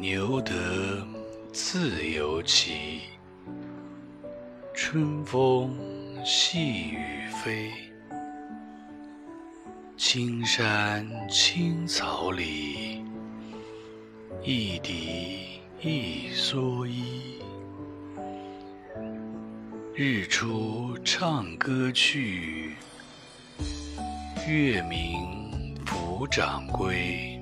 牛得自由骑，春风细雨飞。青山青草里，一笛一蓑衣。日出唱歌去，月明抚掌归。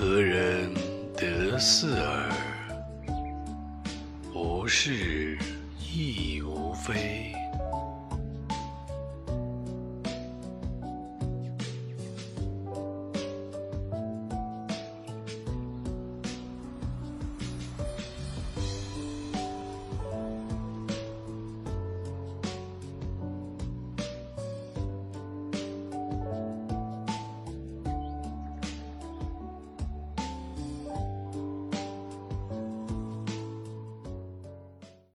何人得似尔？无事亦无非。